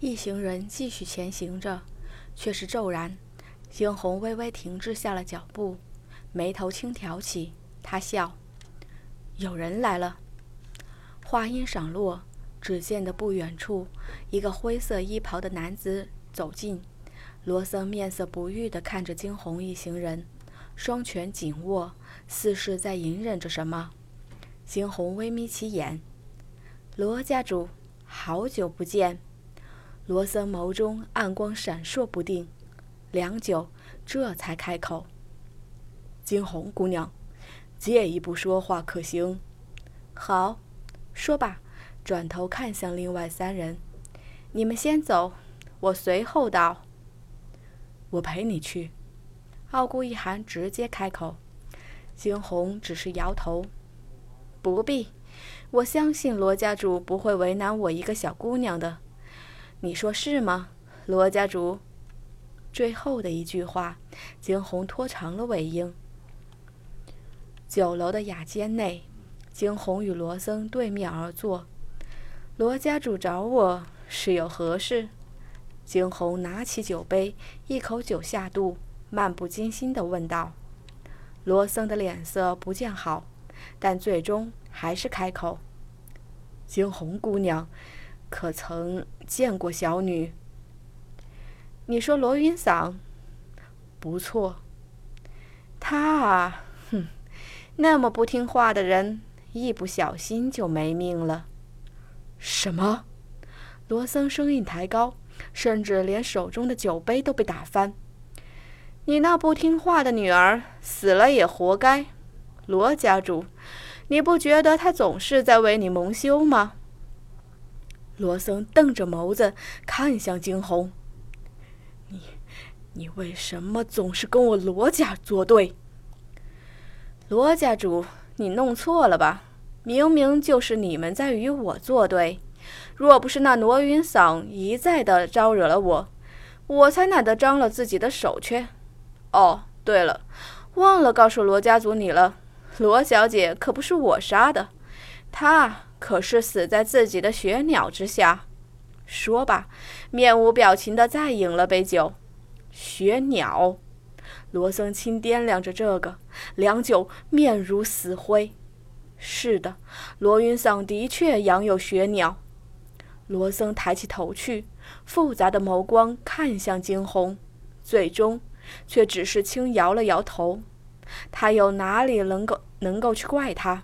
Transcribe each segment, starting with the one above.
一行人继续前行着，却是骤然，惊鸿微微停滞下了脚步，眉头轻挑起，他笑：“有人来了。”话音闪落，只见得不远处，一个灰色衣袍的男子走近。罗森面色不悦地看着惊鸿一行人，双拳紧握，似是在隐忍着什么。惊鸿微眯起眼：“罗家主，好久不见。”罗森眸中暗光闪烁不定，良久，这才开口：“惊鸿姑娘，借一步说话可行？”“好，说吧。”转头看向另外三人：“你们先走，我随后到。”我陪你去。傲孤一寒直接开口，惊鸿只是摇头：“不必，我相信罗家主不会为难我一个小姑娘的。你说是吗，罗家主？”最后的一句话，惊鸿拖长了尾音。酒楼的雅间内，惊鸿与罗僧对面而坐。罗家主找我是有何事？惊鸿拿起酒杯，一口酒下肚，漫不经心地问道：“罗僧的脸色不见好，但最终还是开口：‘惊鸿姑娘，可曾见过小女？’你说罗云嗓，不错。他啊，哼，那么不听话的人，一不小心就没命了。”什么？罗僧声音抬高。甚至连手中的酒杯都被打翻。你那不听话的女儿死了也活该，罗家主，你不觉得她总是在为你蒙羞吗？罗森瞪着眸子看向惊鸿：“你，你为什么总是跟我罗家作对？”罗家主，你弄错了吧？明明就是你们在与我作对。若不是那罗云嗓一再的招惹了我，我才懒得张了自己的手去。哦，对了，忘了告诉罗家族你了，罗小姐可不是我杀的，他可是死在自己的血鸟之下。说罢，面无表情的再饮了杯酒。血鸟，罗僧轻掂量着这个，良久，面如死灰。是的，罗云嗓的确养有血鸟。罗僧抬起头去，复杂的眸光看向惊鸿，最终却只是轻摇了摇头。他又哪里能够能够去怪他？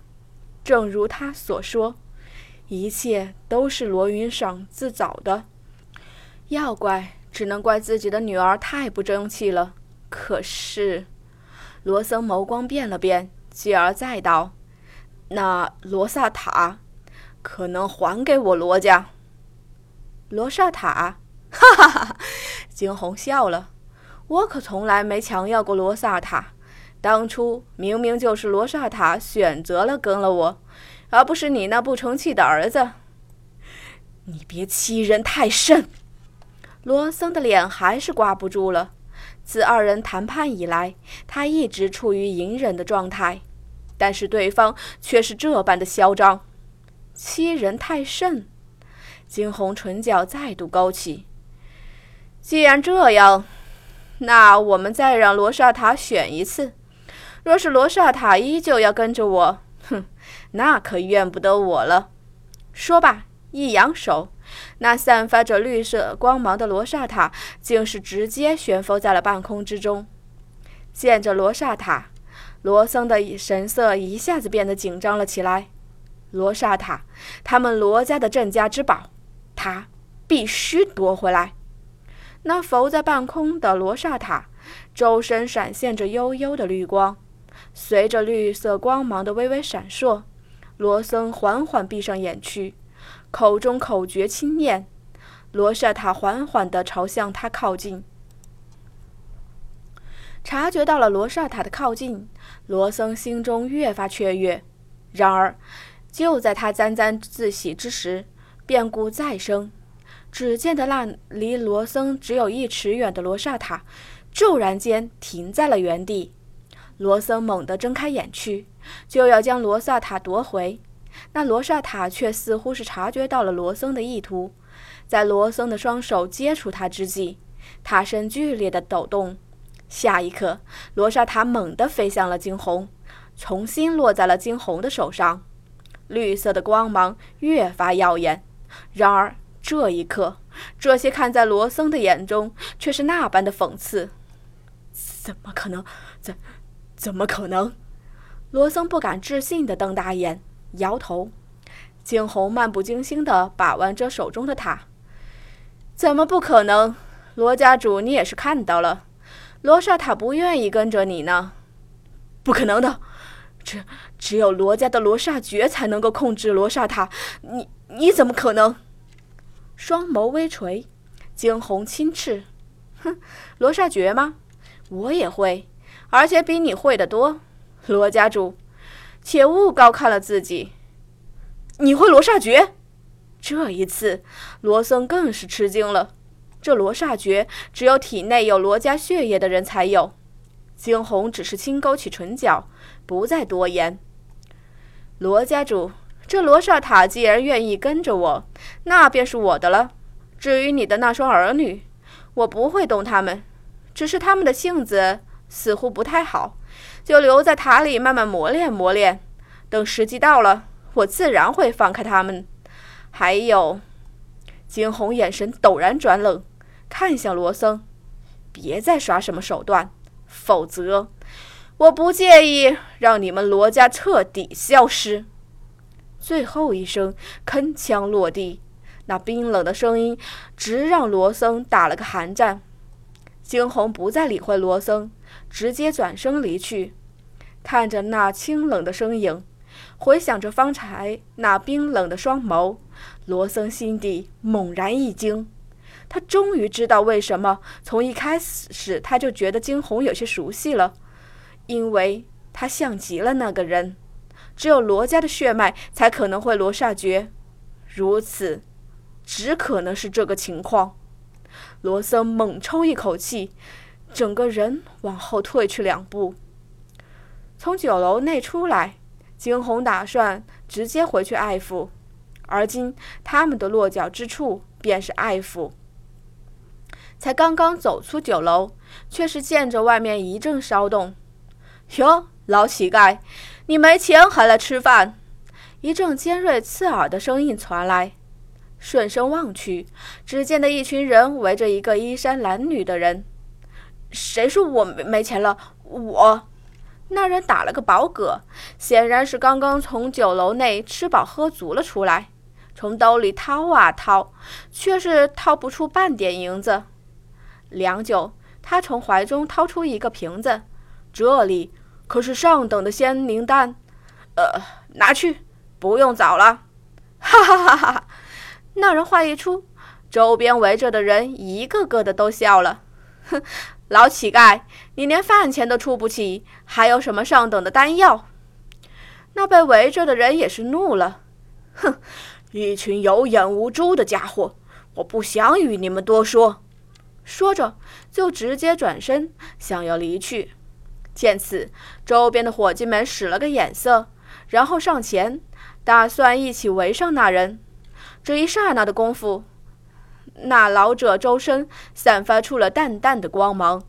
正如他所说，一切都是罗云赏自找的。要怪，只能怪自己的女儿太不争气了。可是，罗森眸光变了变，继而再道：“那罗萨塔，可能还给我罗家？”罗萨塔，哈哈哈！哈惊鸿笑了。我可从来没强要过罗萨塔。当初明明就是罗刹塔选择了跟了我，而不是你那不成器的儿子。你别欺人太甚！罗僧的脸还是挂不住了。自二人谈判以来，他一直处于隐忍的状态，但是对方却是这般的嚣张。欺人太甚！惊鸿唇角再度勾起。既然这样，那我们再让罗刹塔选一次。若是罗刹塔依旧要跟着我，哼，那可怨不得我了。说罢，一扬手，那散发着绿色光芒的罗刹塔竟是直接悬浮在了半空之中。见着罗刹塔，罗僧的神色一下子变得紧张了起来。罗刹塔，他们罗家的镇家之宝。他必须夺回来。那浮在半空的罗刹塔，周身闪现着幽幽的绿光，随着绿色光芒的微微闪烁，罗森缓缓闭上眼去，口中口诀轻念，罗刹塔缓缓地朝向他靠近。察觉到了罗刹塔的靠近，罗森心中越发雀跃。然而，就在他沾沾自喜之时，变故再生，只见得那离罗森只有一尺远的罗刹塔，骤然间停在了原地。罗森猛地睁开眼去，就要将罗刹塔夺回，那罗刹塔却似乎是察觉到了罗森的意图，在罗森的双手接触他之际，他身剧烈的抖动。下一刻，罗莎塔猛地飞向了惊鸿，重新落在了惊鸿的手上。绿色的光芒越发耀眼。然而，这一刻，这些看在罗森的眼中却是那般的讽刺。怎么可能？怎怎么可能？罗森不敢置信地瞪大眼，摇头。惊鸿漫不经心地把玩着手中的塔。怎么不可能？罗家主，你也是看到了，罗刹塔不愿意跟着你呢。不可能的，只只有罗家的罗刹诀才能够控制罗刹塔。你你怎么可能？双眸微垂，惊鸿轻斥：“哼，罗刹诀吗？我也会，而且比你会的多。罗家主，切勿高看了自己。”你会罗刹诀？这一次，罗森更是吃惊了。这罗刹诀只有体内有罗家血液的人才有。惊鸿只是轻勾起唇角，不再多言。罗家主，这罗刹塔既然愿意跟着我，那便是我的了。至于你的那双儿女，我不会动他们，只是他们的性子似乎不太好，就留在塔里慢慢磨练磨练。等时机到了。我自然会放开他们。还有，惊鸿眼神陡然转冷，看向罗森：“别再耍什么手段，否则我不介意让你们罗家彻底消失。”最后一声铿锵落地，那冰冷的声音直让罗森打了个寒战。惊鸿不再理会罗森，直接转身离去，看着那清冷的身影。回想着方才那冰冷的双眸，罗森心底猛然一惊。他终于知道为什么从一开始他就觉得惊鸿有些熟悉了，因为他像极了那个人。只有罗家的血脉才可能会罗刹诀，如此，只可能是这个情况。罗森猛抽一口气，整个人往后退去两步，从酒楼内出来。惊鸿打算直接回去爱抚，而今他们的落脚之处便是爱抚。才刚刚走出酒楼，却是见着外面一阵骚动。哟，老乞丐，你没钱还来吃饭？一阵尖锐刺耳的声音传来。顺声望去，只见得一群人围着一个衣衫褴褛的人。谁说我没没钱了？我。那人打了个饱嗝，显然是刚刚从酒楼内吃饱喝足了出来，从兜里掏啊掏，却是掏不出半点银子。良久，他从怀中掏出一个瓶子，这里可是上等的仙灵丹，呃，拿去，不用找了。哈哈哈哈！那人话一出，周边围着的人一个个的都笑了，哼。老乞丐，你连饭钱都出不起，还有什么上等的丹药？那被围着的人也是怒了，哼，一群有眼无珠的家伙，我不想与你们多说。说着，就直接转身想要离去。见此，周边的伙计们使了个眼色，然后上前，打算一起围上那人。这一刹那的功夫。那老者周身散发出了淡淡的光芒。